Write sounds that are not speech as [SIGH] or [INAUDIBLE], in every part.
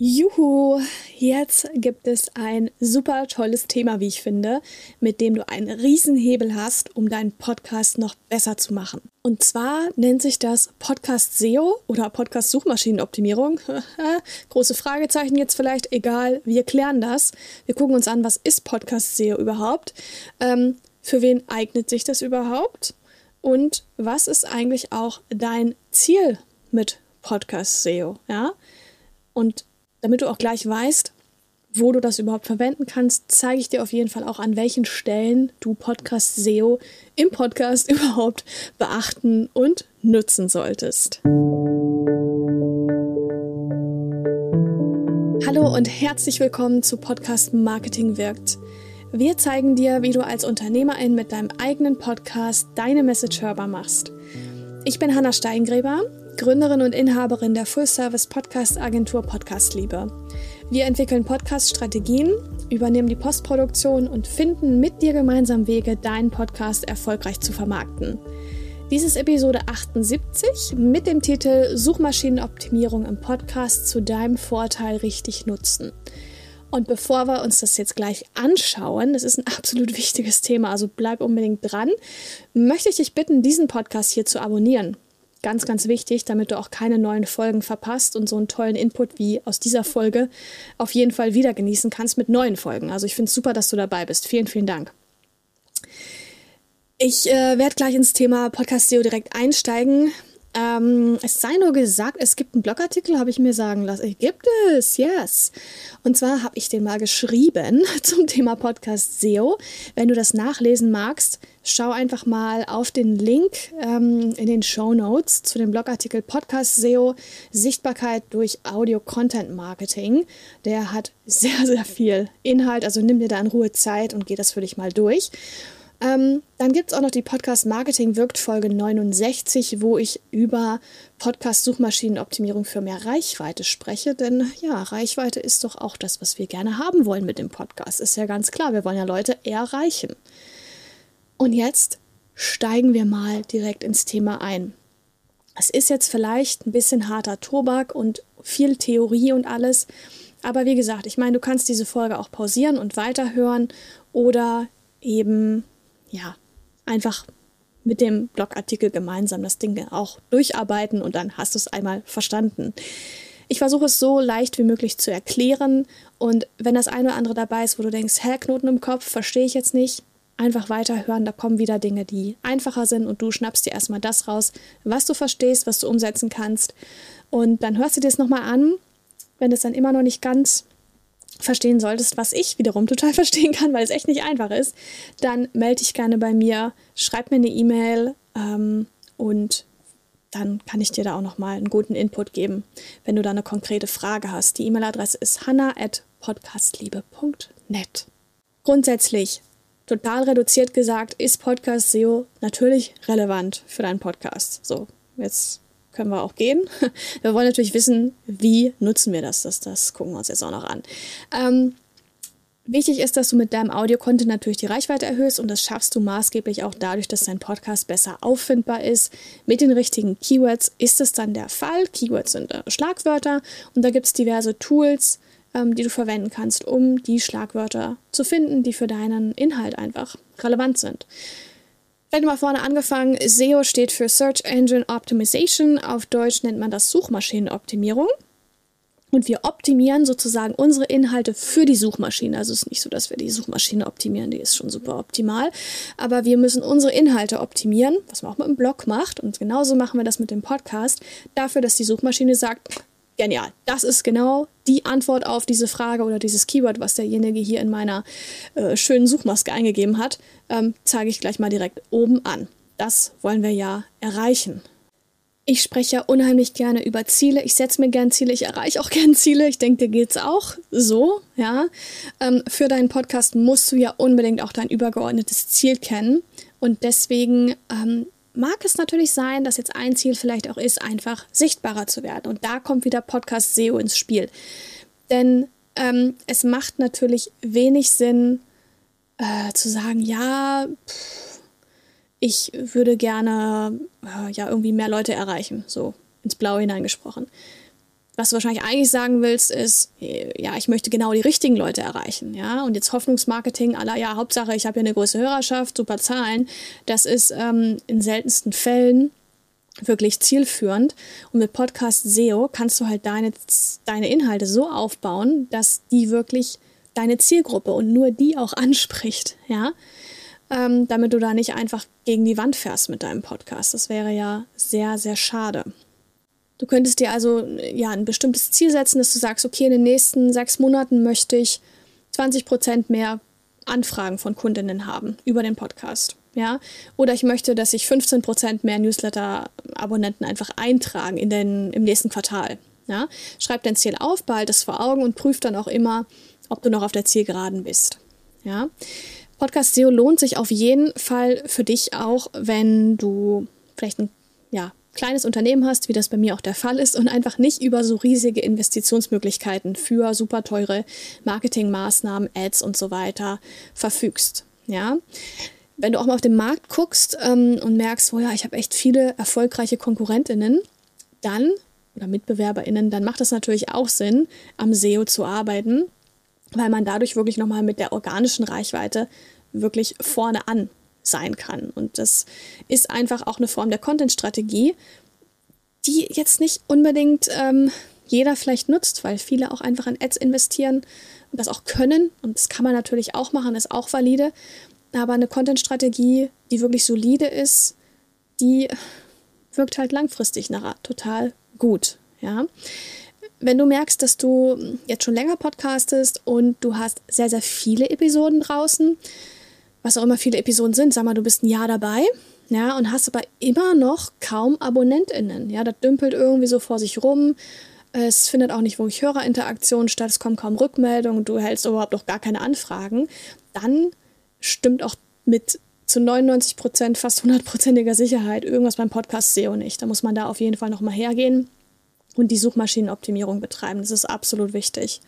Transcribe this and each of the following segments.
Juhu, jetzt gibt es ein super tolles Thema, wie ich finde, mit dem du einen Riesenhebel hast, um deinen Podcast noch besser zu machen. Und zwar nennt sich das Podcast SEO oder Podcast Suchmaschinenoptimierung. [LAUGHS] Große Fragezeichen jetzt vielleicht, egal, wir klären das. Wir gucken uns an, was ist Podcast SEO überhaupt? Ähm, für wen eignet sich das überhaupt? Und was ist eigentlich auch dein Ziel mit Podcast SEO? Ja? Und damit du auch gleich weißt, wo du das überhaupt verwenden kannst, zeige ich dir auf jeden Fall auch, an welchen Stellen du Podcast SEO im Podcast [LAUGHS] überhaupt beachten und nutzen solltest. Hallo und herzlich willkommen zu Podcast Marketing wirkt. Wir zeigen dir, wie du als Unternehmerin mit deinem eigenen Podcast deine Message hörbar machst. Ich bin Hanna Steingräber Gründerin und Inhaberin der Full-Service-Podcast-Agentur Podcastliebe. Wir entwickeln Podcast-Strategien, übernehmen die Postproduktion und finden mit dir gemeinsam Wege, deinen Podcast erfolgreich zu vermarkten. Dies ist Episode 78 mit dem Titel Suchmaschinenoptimierung im Podcast zu deinem Vorteil richtig nutzen. Und bevor wir uns das jetzt gleich anschauen, das ist ein absolut wichtiges Thema, also bleib unbedingt dran, möchte ich dich bitten, diesen Podcast hier zu abonnieren. Ganz, ganz wichtig, damit du auch keine neuen Folgen verpasst und so einen tollen Input wie aus dieser Folge auf jeden Fall wieder genießen kannst mit neuen Folgen. Also ich finde es super, dass du dabei bist. Vielen, vielen Dank. Ich äh, werde gleich ins Thema Podcast SEO direkt einsteigen. Ähm, es sei nur gesagt, es gibt einen Blogartikel, habe ich mir sagen lassen. Gibt es, yes. Und zwar habe ich den mal geschrieben [LAUGHS] zum Thema Podcast SEO. Wenn du das nachlesen magst, schau einfach mal auf den Link ähm, in den Show Notes zu dem Blogartikel Podcast SEO Sichtbarkeit durch Audio Content Marketing. Der hat sehr, sehr viel Inhalt. Also nimm dir da in Ruhe Zeit und geh das für dich mal durch. Ähm, dann gibt es auch noch die Podcast Marketing wirkt Folge 69, wo ich über Podcast Suchmaschinenoptimierung für mehr Reichweite spreche. Denn ja, Reichweite ist doch auch das, was wir gerne haben wollen mit dem Podcast. Ist ja ganz klar, wir wollen ja Leute erreichen. Und jetzt steigen wir mal direkt ins Thema ein. Es ist jetzt vielleicht ein bisschen harter Tobak und viel Theorie und alles. Aber wie gesagt, ich meine, du kannst diese Folge auch pausieren und weiterhören oder eben ja, einfach mit dem Blogartikel gemeinsam das Ding auch durcharbeiten und dann hast du es einmal verstanden. Ich versuche es so leicht wie möglich zu erklären und wenn das eine oder andere dabei ist, wo du denkst, hä, Knoten im Kopf, verstehe ich jetzt nicht, einfach weiterhören, da kommen wieder Dinge, die einfacher sind und du schnappst dir erstmal das raus, was du verstehst, was du umsetzen kannst und dann hörst du dir es nochmal an, wenn es dann immer noch nicht ganz verstehen solltest, was ich wiederum total [LAUGHS] verstehen kann, weil es echt nicht einfach ist, dann melde dich gerne bei mir, schreib mir eine E-Mail ähm, und dann kann ich dir da auch nochmal einen guten Input geben, wenn du da eine konkrete Frage hast. Die E-Mail-Adresse ist hanna.podcastliebe.net. Grundsätzlich, total reduziert gesagt, ist Podcast SEO natürlich relevant für deinen Podcast. So, jetzt können wir auch gehen. [LAUGHS] Wir wollen natürlich wissen, wie nutzen wir das. Das, das gucken wir uns jetzt auch noch an. Ähm, Wichtig ist, dass du mit deinem Audio-Content natürlich die Reichweite erhöhst und das schaffst du maßgeblich auch dadurch, dass dein Podcast besser auffindbar ist. Mit den richtigen Keywords ist es dann der Fall. Keywords sind äh, Schlagwörter und da gibt es diverse Tools, ähm, die du verwenden kannst, um die Schlagwörter zu finden, die für deinen Inhalt einfach relevant sind. Vielleicht mal vorne angefangen. SEO steht für Search Engine Optimization. Auf Deutsch nennt man das Suchmaschinenoptimierung. Und wir optimieren sozusagen unsere Inhalte für die Suchmaschine. Also es ist nicht so, dass wir die Suchmaschine optimieren, die ist schon super optimal. Aber wir müssen unsere Inhalte optimieren, was man auch mit dem Blog macht. Und genauso machen wir das mit dem Podcast. Dafür, dass die Suchmaschine sagt, genial. Das ist genau die Antwort auf diese Frage oder dieses Keyword, was derjenige hier in meiner äh, schönen Suchmaske eingegeben hat, ähm, zeige ich gleich mal direkt oben an. Das wollen wir ja erreichen. Ich spreche ja unheimlich gerne über Ziele. Ich setze mir gern Ziele, ich erreiche auch [LAUGHS] gern Ziele. Ich denke, dir geht es auch so, ja. Ähm, für deinen Podcast musst du ja unbedingt auch dein übergeordnetes Ziel kennen. Und deswegen ähm, mag es natürlich sein, dass jetzt ein Ziel vielleicht auch ist, einfach sichtbarer zu werden. Und da kommt wieder Podcast SEO ins Spiel. Denn ähm, es macht natürlich wenig Sinn äh, zu sagen, ja, pff, ich würde gerne äh, ja irgendwie mehr Leute erreichen, so ins Blaue hineingesprochen. Was du wahrscheinlich eigentlich sagen willst, ist, ja, ich möchte genau die richtigen Leute erreichen, ja. Und jetzt Hoffnungsmarketing aller, ja, Hauptsache, ich habe hier eine große Hörerschaft, super Zahlen. Das ist ähm, in seltensten Fällen wirklich zielführend. Und mit Podcast SEO kannst du halt deine, deine Inhalte so aufbauen, dass die wirklich deine Zielgruppe und nur die auch anspricht, ja. Ähm, damit du da nicht einfach gegen die Wand fährst mit deinem Podcast. Das wäre ja sehr, sehr schade. Du könntest dir also ja ein bestimmtes Ziel setzen, dass du sagst, okay, in den nächsten sechs Monaten möchte ich 20 Prozent mehr Anfragen von Kundinnen haben über den Podcast. Ja? Oder ich möchte, dass sich 15 Prozent mehr Newsletter-Abonnenten einfach eintragen in den, im nächsten Quartal. Ja? Schreib dein Ziel auf, behalte es vor Augen und prüf dann auch immer, ob du noch auf der Zielgeraden bist. Ja? Podcast SEO lohnt sich auf jeden Fall für dich auch, wenn du vielleicht ein ja, kleines Unternehmen hast, wie das bei mir auch der Fall ist, und einfach nicht über so riesige Investitionsmöglichkeiten für super teure Marketingmaßnahmen, Ads und so weiter verfügst. Ja. Wenn du auch mal auf den Markt guckst ähm, und merkst, oh ja, ich habe echt viele erfolgreiche Konkurrentinnen, dann oder MitbewerberInnen, dann macht es natürlich auch Sinn, am SEO zu arbeiten, weil man dadurch wirklich nochmal mit der organischen Reichweite wirklich vorne an sein kann. Und das ist einfach auch eine Form der Content-Strategie, die jetzt nicht unbedingt ähm, jeder vielleicht nutzt, weil viele auch einfach in Ads investieren und das auch können. Und das kann man natürlich auch machen, ist auch valide. Aber eine Content-Strategie, die wirklich solide ist, die wirkt halt langfristig nachher total gut. Ja. Wenn du merkst, dass du jetzt schon länger podcastest und du hast sehr, sehr viele Episoden draußen, was auch immer viele Episoden sind, sag mal, du bist ein Jahr dabei, ja, und hast aber immer noch kaum AbonnentInnen. Ja, das dümpelt irgendwie so vor sich rum. Es findet auch nicht wirklich Hörerinteraktion statt, es kommen kaum Rückmeldungen, du hältst überhaupt noch gar keine Anfragen. Dann stimmt auch mit zu 99 Prozent, fast hundertprozentiger Sicherheit irgendwas beim Podcast SEO nicht. Da muss man da auf jeden Fall nochmal hergehen und die Suchmaschinenoptimierung betreiben. Das ist absolut wichtig.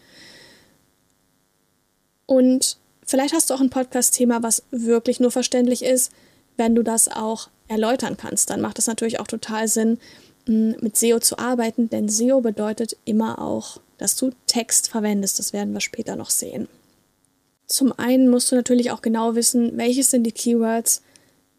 Und Vielleicht hast du auch ein Podcast-Thema, was wirklich nur verständlich ist, wenn du das auch erläutern kannst. Dann macht es natürlich auch total Sinn, mm, mit SEO zu arbeiten, denn SEO bedeutet immer auch, dass du Text verwendest. Das werden wir später noch sehen. Zum einen musst du natürlich auch genau wissen, welches sind die Keywords,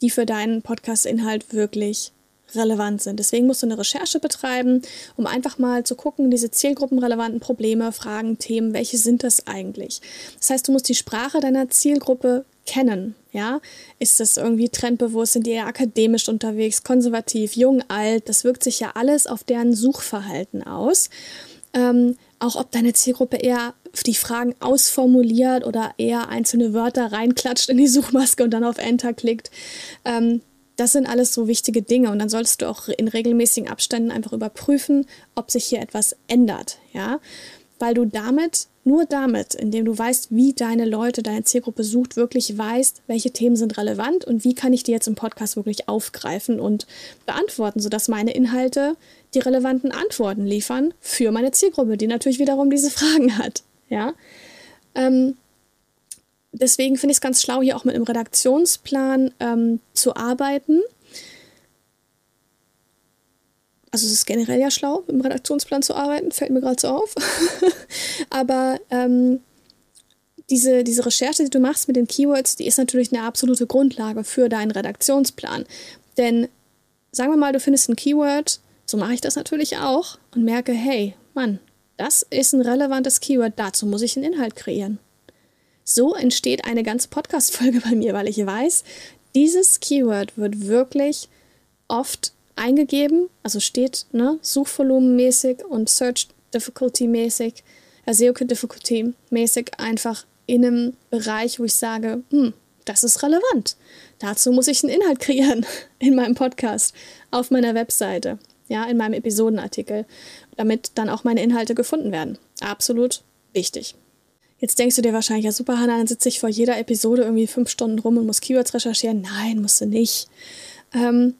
die für deinen Podcast-Inhalt wirklich relevant sind. Deswegen musst du eine Recherche betreiben, um einfach mal zu gucken, diese zielgruppenrelevanten Probleme, Fragen, Themen, welche sind das eigentlich? Das heißt, du musst die Sprache deiner Zielgruppe kennen. Ja, ist das irgendwie trendbewusst? Sind die eher akademisch unterwegs, konservativ, jung, alt? Das wirkt sich ja alles auf deren Suchverhalten aus. Ähm, auch ob deine Zielgruppe eher die Fragen ausformuliert oder eher einzelne Wörter reinklatscht in die Suchmaske und dann auf Enter klickt. Ähm, das sind alles so wichtige Dinge und dann solltest du auch in regelmäßigen Abständen einfach überprüfen, ob sich hier etwas ändert, ja, weil du damit nur damit, indem du weißt, wie deine Leute, deine Zielgruppe sucht, wirklich weißt, welche Themen sind relevant und wie kann ich die jetzt im Podcast wirklich aufgreifen und beantworten, sodass meine Inhalte die relevanten Antworten liefern für meine Zielgruppe, die natürlich wiederum diese [LAUGHS] Fragen hat. Ja. Ähm, deswegen finde ich es ganz schlau, hier auch mit einem Redaktionsplan ähm, zu arbeiten. Also es ist generell ja schlau, im Redaktionsplan zu arbeiten, fällt mir gerade so auf. [LAUGHS] Aber ähm, diese, diese Recherche, die du machst mit den Keywords, die ist natürlich eine absolute Grundlage für deinen Redaktionsplan. Denn sagen wir mal, du findest ein Keyword, so mache ich das natürlich auch und merke, hey, Mann, das ist ein relevantes Keyword, dazu muss ich einen Inhalt kreieren. So entsteht eine ganze Podcast-Folge [LAUGHS] bei mir, weil ich weiß, dieses Keyword wird wirklich oft eingegeben, also steht ne, Suchvolumenmäßig und Search Difficulty mäßig, äh, SEO Difficulty mäßig einfach in einem Bereich, wo ich sage, hm, das ist relevant. Dazu muss ich einen Inhalt [LAUGHS] kreieren in meinem Podcast, auf meiner Webseite, ja, in meinem Episodenartikel, damit dann auch meine Inhalte gefunden werden. Absolut wichtig. Jetzt denkst du dir wahrscheinlich, ja super, Hannah, dann sitze ich vor jeder Episode irgendwie fünf Stunden rum und muss Keywords recherchieren. Nein, musst du nicht. Ähm,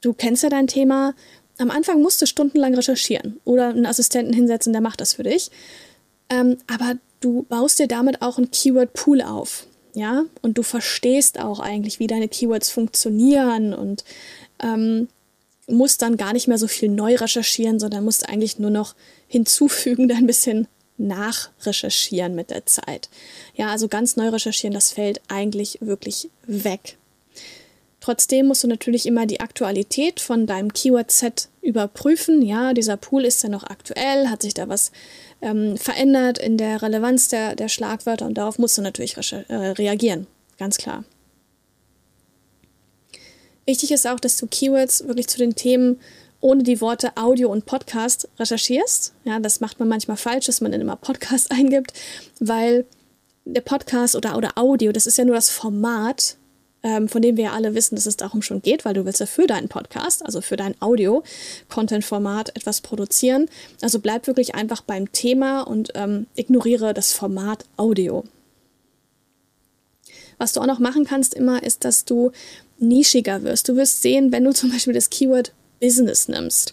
du kennst ja dein Thema. Am Anfang musst du stundenlang recherchieren oder einen Assistenten hinsetzen, der macht das für dich. Ähm, aber du baust dir damit auch einen Keyword-Pool auf. Ja, und du verstehst auch eigentlich, wie deine Keywords funktionieren und ähm, musst dann gar nicht mehr so viel neu recherchieren, sondern musst eigentlich nur noch hinzufügen, [LAUGHS] ein bisschen nachrecherchieren mit der Zeit. Ja, also ganz neu recherchieren, das fällt eigentlich wirklich weg. Trotzdem musst du natürlich immer die Aktualität von deinem Keyword-Set überprüfen. Ja, dieser Pool ist ja noch aktuell, hat sich da was ähm, verändert in der Relevanz der, der Schlagwörter und darauf musst du natürlich äh, reagieren. Ganz klar. Wichtig ist auch, dass du Keywords wirklich zu den Themen ohne die Worte Audio und Podcast recherchierst. Ja, das macht man manchmal falsch, dass man dann immer Podcast [LAUGHS] eingibt, weil der Podcast oder, oder Audio, das ist ja nur das Format, ähm, von dem wir ja alle wissen, dass es darum schon geht, weil du willst ja für deinen Podcast, also für dein Audio-Content-Format etwas produzieren. Also bleib wirklich einfach beim Thema und ähm, ignoriere das Format Audio. Was du auch noch machen kannst immer, ist, dass du nischiger wirst. Du wirst sehen, wenn du zum Beispiel das Keyword Business nimmst.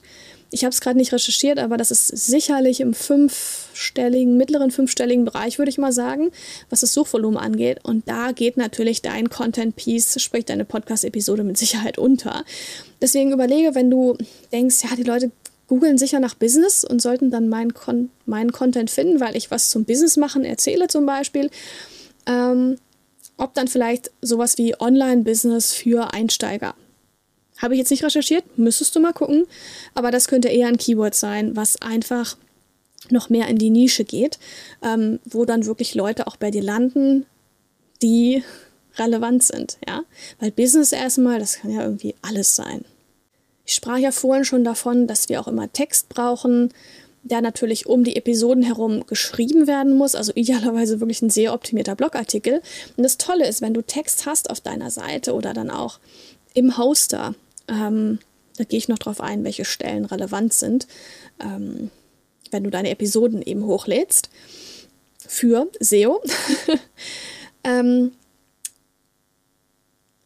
Ich habe es gerade nicht recherchiert, aber das ist sicherlich im fünfstelligen, mittleren fünfstelligen Bereich, würde ich mal sagen, was das Suchvolumen angeht. Und da geht natürlich dein Content-Piece, sprich deine Podcast-Episode mit Sicherheit unter. Deswegen überlege, wenn du denkst, ja, die Leute googeln sicher nach Business und sollten dann meinen, Con meinen Content finden, weil ich was zum Business machen erzähle zum Beispiel. Ähm, ob dann vielleicht sowas wie Online-Business für Einsteiger. Habe ich jetzt nicht recherchiert, müsstest du mal gucken, aber das könnte eher ein Keyword sein, was einfach noch mehr in die Nische geht, ähm, wo dann wirklich Leute auch bei dir landen, die relevant sind, ja. Weil Business erstmal, das kann ja irgendwie alles sein. Ich sprach ja vorhin schon davon, dass wir auch immer Text brauchen, der natürlich um die Episoden herum geschrieben werden muss, also idealerweise wirklich ein sehr optimierter Blogartikel. Und das Tolle ist, wenn du Text hast auf deiner Seite oder dann auch im Hoster, ähm, da gehe ich noch drauf ein, welche Stellen relevant sind, ähm, wenn du deine Episoden eben hochlädst für SEO. [LAUGHS] ähm,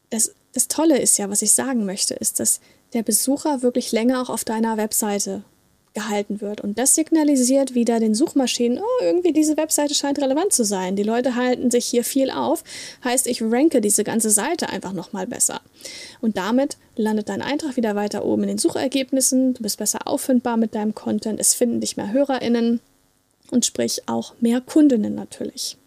das, das Tolle ist ja, was ich sagen möchte, ist, dass der Besucher wirklich länger auch auf deiner Webseite gehalten wird. Und das signalisiert wieder den Suchmaschinen, oh, irgendwie diese Webseite scheint relevant zu sein. Die Leute halten sich hier viel auf. Heißt, ich ranke diese ganze Seite einfach nochmal besser. Und damit landet dein Eintrag wieder weiter oben in den Suchergebnissen. Du bist besser auffindbar mit deinem Content. Es finden dich mehr HörerInnen und sprich auch mehr Kundinnen natürlich.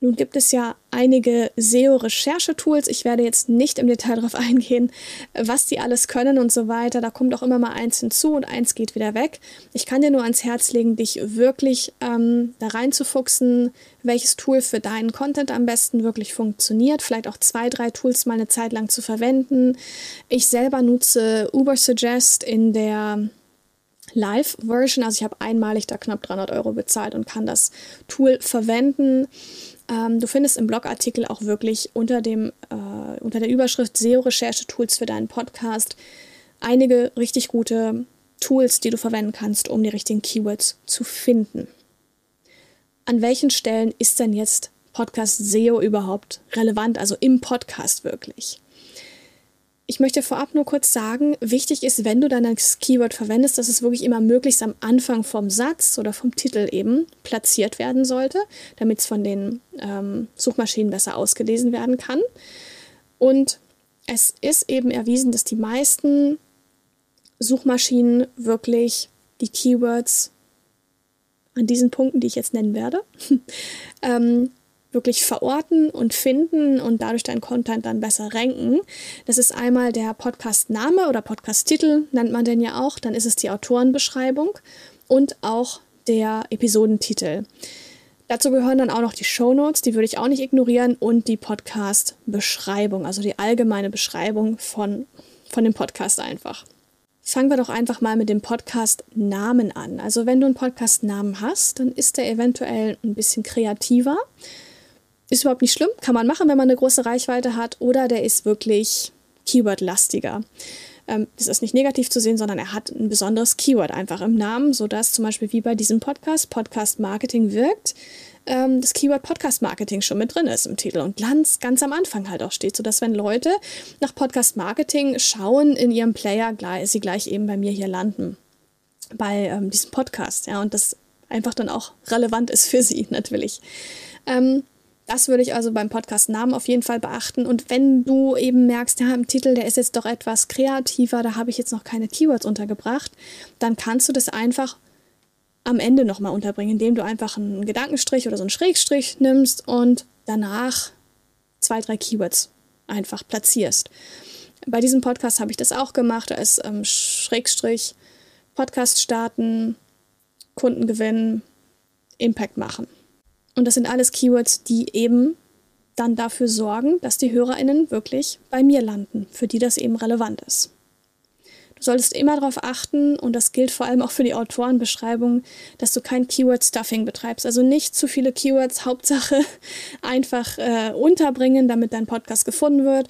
Nun gibt es ja einige SEO-Recherchetools. Ich werde jetzt nicht im Detail darauf [LAUGHS] eingehen, was die alles können und so weiter. Da kommt auch immer mal eins hinzu und eins geht wieder weg. Ich kann dir nur ans Herz legen, dich wirklich ähm, da reinzufuchsen, welches Tool für deinen Content am besten wirklich funktioniert. Vielleicht auch zwei, drei Tools mal eine Zeit lang zu verwenden. Ich selber nutze Ubersuggest in der Live-Version. Also ich habe einmalig da knapp 300 Euro bezahlt und kann das Tool verwenden. Ähm, du findest im Blogartikel auch wirklich unter, dem, äh, unter der Überschrift SEO-Recherche-Tools für deinen Podcast einige richtig gute Tools, die du verwenden kannst, um die richtigen Keywords zu finden. An welchen Stellen ist denn jetzt Podcast SEO überhaupt relevant, also im Podcast wirklich? Ich möchte vorab nur kurz sagen, wichtig ist, wenn du dann das Keyword verwendest, dass es wirklich immer möglichst am Anfang vom Satz oder vom Titel eben platziert werden sollte, damit es von den ähm, Suchmaschinen besser ausgelesen werden kann. Und es ist eben erwiesen, dass die meisten Suchmaschinen wirklich die Keywords an diesen Punkten, die ich jetzt nennen werde, [LAUGHS] ähm, wirklich verorten und finden und dadurch deinen Content dann besser ranken. Das ist einmal der Podcast-Name oder Podcast-Titel, nennt man den ja auch. Dann ist es die Autorenbeschreibung und auch der Episodentitel. Dazu gehören dann auch noch die Show Notes, die würde ich auch nicht ignorieren, und die Podcast-Beschreibung, also die allgemeine Beschreibung von, von dem Podcast einfach. Fangen wir doch einfach mal mit dem Podcast-Namen an. Also wenn du einen Podcast-Namen hast, dann ist der eventuell ein bisschen kreativer. Ist überhaupt nicht schlimm, kann man machen, wenn man eine große Reichweite hat, oder der ist wirklich Keyword-lastiger. Ähm, das ist nicht negativ zu sehen, sondern er hat ein besonderes Keyword einfach im Namen, sodass zum Beispiel wie bei diesem Podcast, Podcast Marketing wirkt, ähm, das Keyword Podcast Marketing schon mit drin ist im Titel und ganz, ganz am Anfang halt auch steht, sodass wenn Leute nach Podcast Marketing schauen in ihrem Player, sie gleich eben bei mir hier landen. Bei ähm, diesem Podcast, ja, und das einfach dann auch relevant ist für sie [LAUGHS] natürlich. Ähm, Das würde ich also beim Podcast-Namen auf jeden Fall beachten. Und wenn du eben merkst, ja, im Titel, der ist jetzt doch etwas kreativer, da habe ich jetzt noch keine Keywords untergebracht, dann kannst du das einfach am Ende nochmal unterbringen, indem du einfach einen Gedankenstrich oder so einen Schrägstrich nimmst und danach zwei, drei Keywords einfach platzierst. Bei diesem Podcast habe ich das auch gemacht. Da ist ähm, Schrägstrich, Podcast starten, Kunden gewinnen, Impact machen. Und das sind alles Keywords, die eben dann dafür sorgen, dass die HörerInnen wirklich bei mir landen, für die das eben relevant ist. Du solltest immer darauf achten, und das gilt vor allem auch für die Autorenbeschreibung, dass du kein Keyword-Stuffing betreibst. Also nicht zu viele Keywords, Hauptsache [LAUGHS] einfach äh, unterbringen, damit dein Podcast gefunden wird.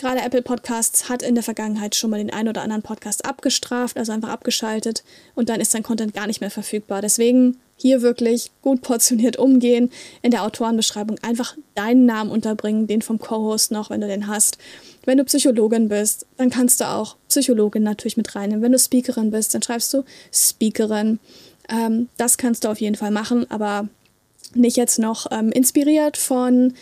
Gerade Apple Podcasts hat in der Vergangenheit schon mal den einen oder anderen Podcast abgestraft, also einfach abgeschaltet und dann ist dein Content gar nicht mehr verfügbar. Deswegen hier wirklich gut portioniert umgehen, in der Autorenbeschreibung einfach deinen Namen unterbringen, den vom Co-Host noch, wenn du den hast. Wenn du Psychologin bist, dann kannst du auch Psychologin natürlich mit reinnehmen. Wenn du Speakerin bist, dann schreibst du Speakerin. Ähm, das kannst du auf jeden Fall machen, aber nicht jetzt noch ähm, inspiriert von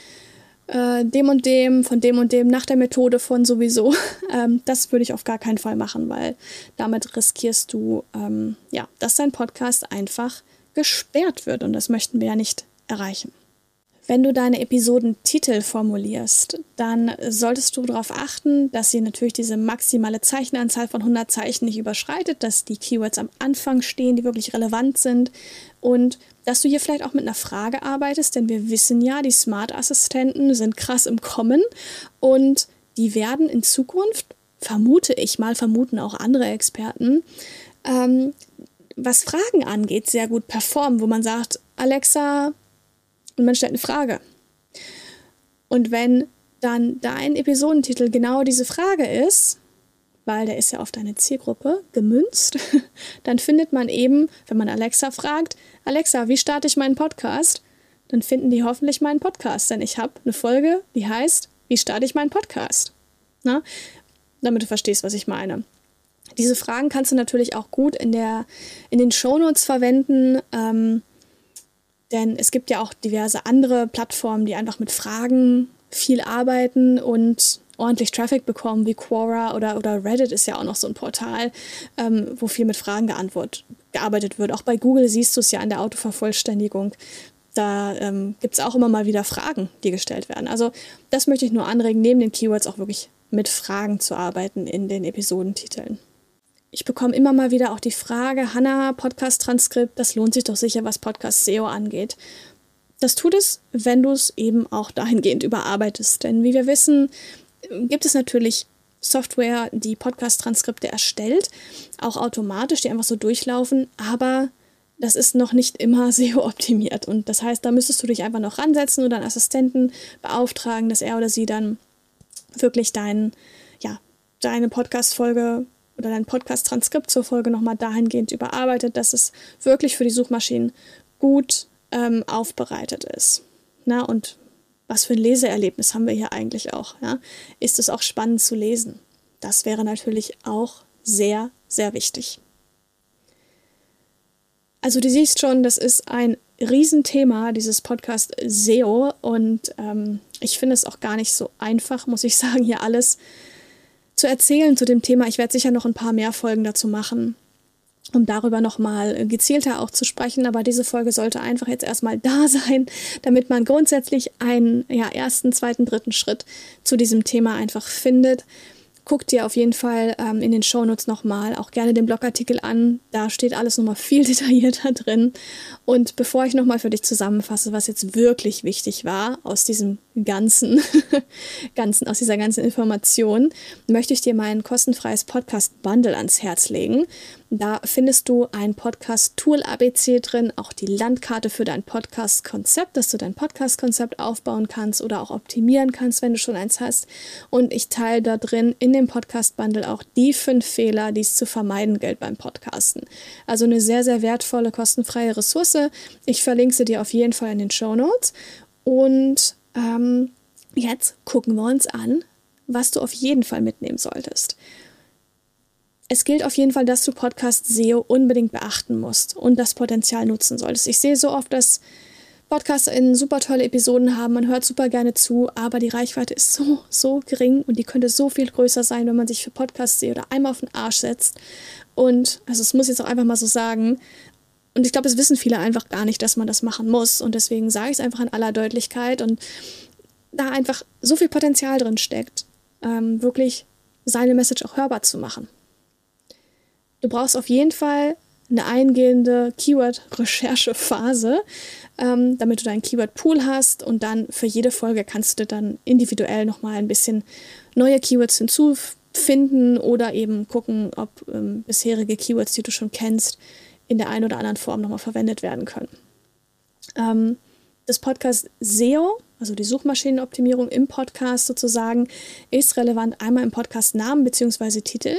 äh, dem und dem, von dem und dem, nach der Methode von sowieso. [LAUGHS] Ähm, das würde ich auf gar keinen Fall machen, weil damit riskierst du, ähm, ja, dass dein Podcast einfach gesperrt wird und das möchten wir ja nicht erreichen. Wenn du deine Episodentitel formulierst, dann solltest du darauf achten, dass sie natürlich diese maximale Zeichenanzahl von 100 Zeichen nicht überschreitet, dass die Keywords am Anfang stehen, die wirklich relevant sind und dass du hier vielleicht auch mit einer Frage arbeitest, denn wir wissen ja, die Smart-Assistenten sind krass im Kommen und die werden in Zukunft, vermute ich mal, vermuten auch andere Experten, ähm, was Fragen angeht, sehr gut performen, wo man sagt, Alexa, und man stellt eine Frage. Und wenn dann dein Episodentitel genau diese Frage ist, weil der ist ja auf deine Zielgruppe gemünzt, [LAUGHS] dann findet man eben, wenn man Alexa fragt, Alexa, wie starte ich meinen Podcast? Dann finden die hoffentlich meinen Podcast, denn ich habe eine Folge, die heißt, wie starte ich meinen Podcast? Na? Damit du verstehst, was ich meine. Diese Fragen kannst du natürlich auch gut in, der, in den Shownotes verwenden, ähm, denn es gibt ja auch diverse andere Plattformen, die einfach mit Fragen viel arbeiten und ordentlich Traffic bekommen, wie Quora oder, oder Reddit ist ja auch noch so ein Portal, ähm, wo viel mit Fragen gearbeitet wird. Auch bei Google siehst du es ja an der Autovervollständigung. Da ähm, gibt es auch immer mal wieder Fragen, die gestellt werden. Also das möchte ich nur anregen, neben den Keywords auch wirklich mit Fragen zu arbeiten in den Episodentiteln ich bekomme immer mal wieder auch die Frage, Hanna, Podcast-Transkript, das lohnt sich doch sicher, was Podcast-SEO angeht. Das tut es, wenn du es eben auch dahingehend überarbeitest. Denn wie wir wissen, gibt es natürlich Software, die Podcast-Transkripte erstellt, auch automatisch, die einfach so durchlaufen, aber das ist noch nicht immer [LAUGHS] SEO-optimiert. Und das heißt, da müsstest du dich einfach noch ransetzen oder einen Assistenten beauftragen, dass er oder sie dann wirklich dein, ja, deine Podcast-Folge oder dein Podcast-Transkript zur Folge nochmal dahingehend überarbeitet, dass es wirklich für die Suchmaschinen gut ähm, aufbereitet ist. Na, und was für ein Leseerlebnis haben wir hier eigentlich auch? Ja? Ist es auch spannend zu lesen? Das wäre natürlich auch sehr, sehr wichtig. Also du siehst schon, das ist ein Riesenthema, dieses Podcast SEO. Und ähm, ich finde es auch gar nicht so einfach, muss ich sagen, hier alles zu erzählen zu dem Thema. Ich werde sicher noch ein paar mehr Folgen dazu machen, um darüber nochmal gezielter auch zu sprechen. Aber diese Folge sollte einfach jetzt erstmal da [LAUGHS] sein, damit man grundsätzlich einen ja, ersten, zweiten, dritten Schritt zu diesem Thema einfach findet. Guck dir auf jeden Fall ähm, in den Shownotes nochmal auch gerne den Blogartikel an. Da steht alles nochmal viel [LAUGHS] detaillierter drin. Und bevor ich nochmal für dich zusammenfasse, was jetzt wirklich wichtig war aus diesem ganzen, [LAUGHS] ganzen, aus dieser ganzen Information, möchte ich dir mein kostenfreies Podcast-Bundle ans Herz legen. Da findest du ein Podcast-Tool-ABC drin, auch die Landkarte für dein Podcast-Konzept, dass du dein Podcast-Konzept aufbauen kannst oder auch optimieren kannst, wenn du schon eins hast. Und ich teile da drin in dem Podcast-Bundle auch die fünf Fehler, die es zu vermeiden gilt beim Podcasten. Also eine sehr, sehr wertvolle, kostenfreie Ressource. Ich verlinke sie dir auf jeden Fall in den Show Notes. Und ähm, jetzt gucken wir uns an, was du auf jeden Fall mitnehmen solltest es gilt auf jeden Fall, dass du Podcast SEO unbedingt beachten musst und das Potenzial nutzen solltest. Ich sehe so oft, dass PodcasterInnen super tolle Episoden haben, man hört super gerne zu, aber die Reichweite ist so, so gering und die könnte so viel größer sein, wenn man sich für Podcasts oder einmal auf den Arsch setzt. Und, also es muss jetzt auch einfach mal so sagen, und ich glaube, es wissen viele einfach gar nicht, dass man das machen muss. Und deswegen sage ich es einfach in aller Deutlichkeit und da einfach so viel Potenzial drin steckt, ähm, wirklich seine Message auch hörbar zu machen. Du brauchst auf jeden Fall eine eingehende Keyword-Recherche-Phase, ähm, damit du deinen Keyword-Pool hast und dann für jede Folge kannst du dann individuell nochmal ein bisschen neue Keywords hinzufinden oder eben gucken, ob ähm, bisherige Keywords, die du schon kennst, in der einen oder anderen Form nochmal verwendet werden können. Ähm, das Podcast SEO, also die Suchmaschinenoptimierung im Podcast sozusagen, ist relevant einmal im Podcast-Namen bzw. Titel.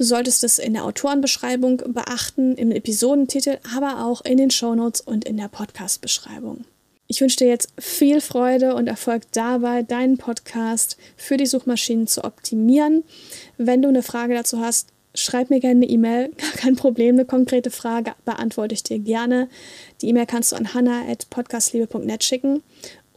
Du solltest es in der Autorenbeschreibung beachten, im Episodentitel, aber auch in den Shownotes und in der Podcast-Beschreibung. Ich wünsche dir jetzt viel Freude und Erfolg dabei, deinen Podcast für die Suchmaschinen zu optimieren. Wenn du eine Frage dazu hast, schreib mir gerne eine E-Mail, [LAUGHS] gar kein Problem, eine konkrete Frage beantworte ich dir gerne. Die E-Mail kannst du an hanna.podcastliebe.net schicken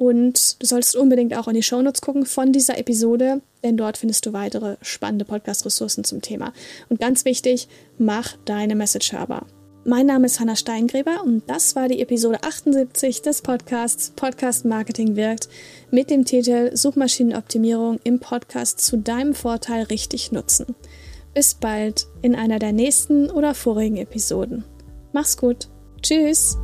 und du solltest unbedingt auch in die Shownotes gucken von dieser Episode, denn dort findest du weitere spannende Podcast-Ressourcen zum Thema. Und ganz wichtig, mach deine Message hörbar. Mein Name ist Hanna Steingräber und das war die Episode 78 des Podcasts Podcast Marketing wirkt mit dem Titel Suchmaschinenoptimierung im Podcast zu deinem Vorteil richtig nutzen. Bis bald in einer der nächsten oder vorigen Episoden. Mach's gut. Tschüss.